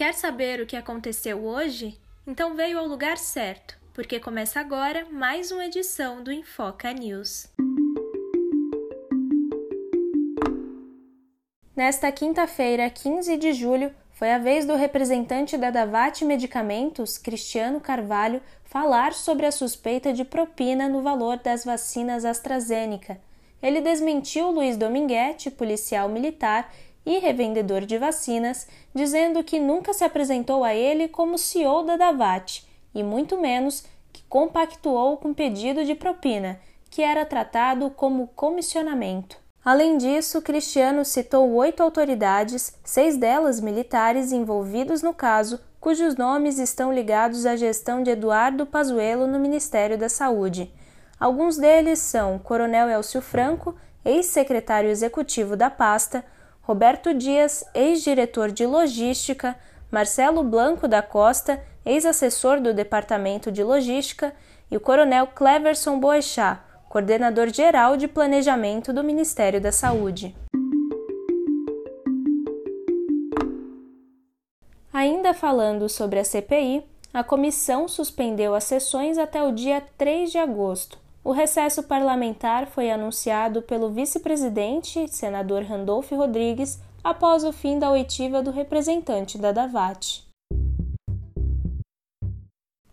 Quer saber o que aconteceu hoje? Então veio ao lugar certo, porque começa agora mais uma edição do Infoca News. Nesta quinta-feira, 15 de julho, foi a vez do representante da Davat Medicamentos, Cristiano Carvalho, falar sobre a suspeita de propina no valor das vacinas AstraZeneca. Ele desmentiu Luiz Dominguete, policial militar e revendedor de vacinas, dizendo que nunca se apresentou a ele como CEO da Davat e muito menos que compactuou com pedido de propina, que era tratado como comissionamento. Além disso, Cristiano citou oito autoridades, seis delas militares envolvidos no caso, cujos nomes estão ligados à gestão de Eduardo Pazuello no Ministério da Saúde. Alguns deles são Coronel Elcio Franco, ex-secretário executivo da pasta, Roberto Dias, ex-diretor de logística, Marcelo Blanco da Costa, ex-assessor do Departamento de Logística, e o Coronel Cleverson Boechat, coordenador geral de planejamento do Ministério da Saúde. Ainda falando sobre a CPI, a comissão suspendeu as sessões até o dia 3 de agosto. O recesso parlamentar foi anunciado pelo vice-presidente, senador Randolph Rodrigues, após o fim da oitiva do representante da Davat.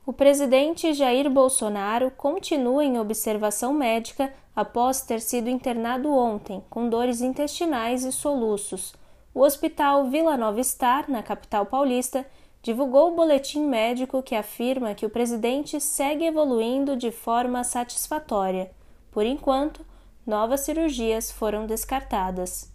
O presidente Jair Bolsonaro continua em observação médica após ter sido internado ontem com dores intestinais e soluços. O hospital Vila Nova Star, na capital paulista, divulgou o boletim médico que afirma que o presidente segue evoluindo de forma satisfatória. Por enquanto, novas cirurgias foram descartadas.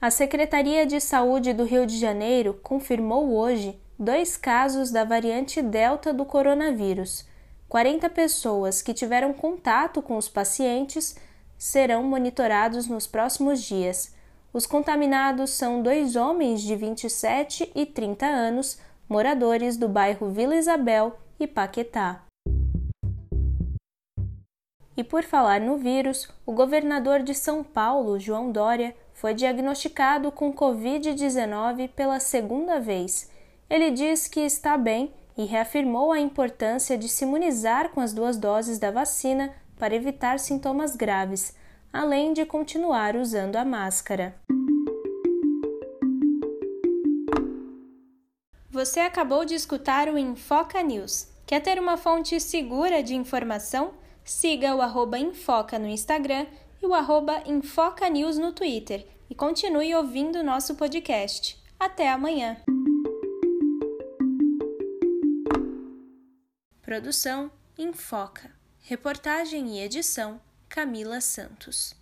A Secretaria de Saúde do Rio de Janeiro confirmou hoje dois casos da variante Delta do coronavírus. 40 pessoas que tiveram contato com os pacientes serão monitorados nos próximos dias. Os contaminados são dois homens de 27 e 30 anos, moradores do bairro Vila Isabel e Paquetá. E por falar no vírus, o governador de São Paulo, João Dória, foi diagnosticado com Covid-19 pela segunda vez. Ele diz que está bem e reafirmou a importância de se imunizar com as duas doses da vacina para evitar sintomas graves, além de continuar usando a máscara. Você acabou de escutar o Infoca News. Quer ter uma fonte segura de informação? Siga o arroba Infoca no Instagram e o arroba Infoca News no Twitter e continue ouvindo nosso podcast. Até amanhã! Produção Infoca. Reportagem e edição Camila Santos.